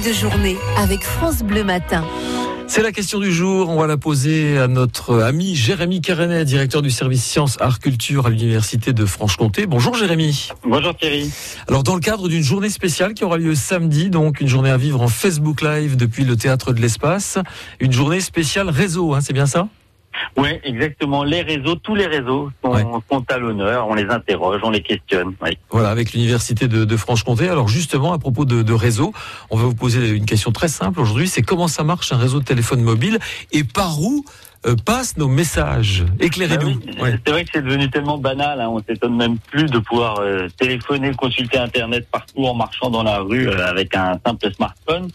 début de journée avec France Bleu Matin. C'est la question du jour. On va la poser à notre ami Jérémy Carenet, directeur du service sciences, art, culture à l'université de Franche-Comté. Bonjour Jérémy. Bonjour Thierry. Alors dans le cadre d'une journée spéciale qui aura lieu samedi, donc une journée à vivre en Facebook Live depuis le théâtre de l'espace, une journée spéciale réseau, hein, c'est bien ça? Oui, exactement. Les réseaux, tous les réseaux sont, Ouais. sont à l'honneur. On les interroge, on les questionne. Oui. Voilà, avec l'université de, de Franche-Comté. Alors justement, à propos de, de réseau, on va vous poser une question très simple aujourd'hui. C'est comment ça marche un réseau de téléphone mobile et par où euh, passent nos messages? Éclairez-nous. Bah oui, Ouais. C'est vrai que c'est devenu tellement banal. Hein, on s'étonne même plus de pouvoir euh, téléphoner, consulter Internet partout en marchant dans la rue euh, avec un simple smartphone.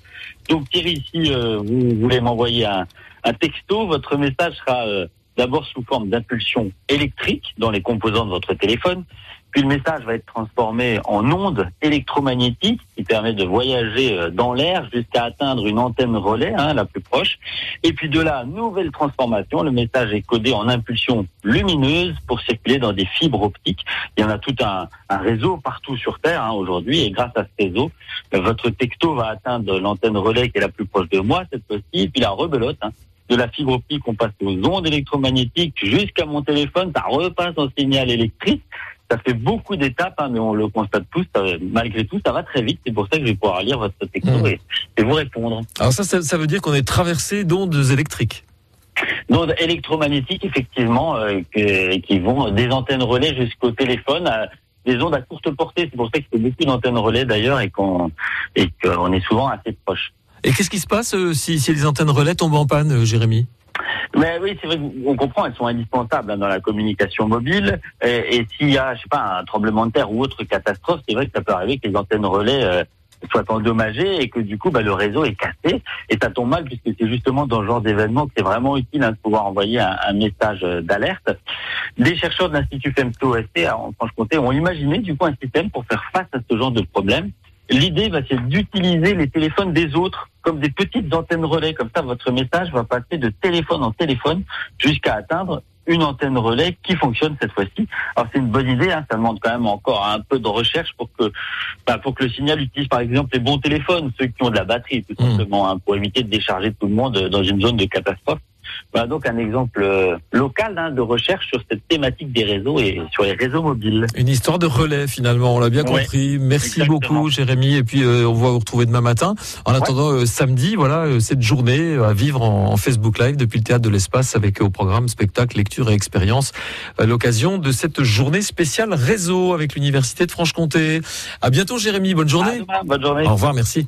Donc Thierry, si euh, vous voulez m'envoyer un, un texto, votre message sera euh, d'abord sous forme d'impulsion électrique dans les composants de votre téléphone. Puis le message va être transformé en onde électromagnétique qui permet de voyager euh, dans l'air jusqu'à atteindre une antenne relais, hein, la plus proche. Et puis de là, nouvelle transformation, le message est codé en impulsion lumineuse pour circuler dans des fibres optiques. Il y en a tout un, réseau partout sur Terre hein, aujourd'hui, et grâce à ce réseau, euh, votre texto va atteindre l'antenne relais qui est la plus proche de moi cette fois-ci, puis la rebelote. hein. De la fibre optique, on passe aux ondes électromagnétiques jusqu'à mon téléphone, ça repasse en signal électrique. Ça fait beaucoup d'étapes, hein, mais on le constate tous. ça- malgré tout, ça va très vite. C'est pour ça que je vais pouvoir lire votre texto Mhm. et, et vous répondre. Alors ça, ça, ça veut dire qu'on est traversé d'ondes électriques. d'ondes électromagnétiques, effectivement, euh, que- qui vont des antennes relais jusqu'au téléphone, à des ondes à courte portée. C'est pour ça qu'il y a beaucoup d'antennes relais d'ailleurs et qu'on et qu'on est souvent assez proche. Et qu'est-ce qui se passe euh, si, si les antennes relais tombent en panne, euh, Jérémy? Mais oui, c'est vrai qu'on comprend, elles sont indispensables hein, dans la communication mobile. Et, et s'il y a, je sais pas, un tremblement de terre ou autre catastrophe, c'est vrai que ça peut arriver que les antennes relais euh, soient endommagées et que du coup, bah, le réseau est cassé. Et ça tombe mal puisque c'est justement dans ce genre d'événement que c'est vraiment utile hein, de pouvoir envoyer un, un message d'alerte. Les chercheurs de l'Institut FEMSO-OST en Franche-Comté ont imaginé du coup un système pour faire face à ce genre de problème. L'idée, bah, c'est d'utiliser les téléphones des autres comme des petites antennes relais. Comme ça, votre message va passer de téléphone en téléphone jusqu'à atteindre une antenne relais qui fonctionne cette fois-ci. Alors c'est une bonne idée, hein, ça demande quand même encore un peu de recherche pour que bah, pour que le signal utilise par exemple les bons téléphones, ceux qui ont de la batterie tout Mm. simplement, hein, pour éviter de décharger tout le monde dans une zone de catastrophe. Voilà donc un exemple euh, local hein, de recherche sur cette thématique des réseaux et sur les réseaux mobiles. Une histoire de relais finalement, on l'a bien Ouais, compris. Merci exactement. beaucoup Jérémy et puis euh, on va vous retrouver demain matin. En attendant euh, samedi, voilà euh, cette journée euh, à vivre en, en Facebook Live depuis le théâtre de l'espace avec euh, au programme spectacle, lecture et expérience. L'occasion de cette journée spéciale réseau avec l'université de Franche-Comté. À bientôt Jérémy, bonne journée. demain, bonne journée. Au revoir, merci.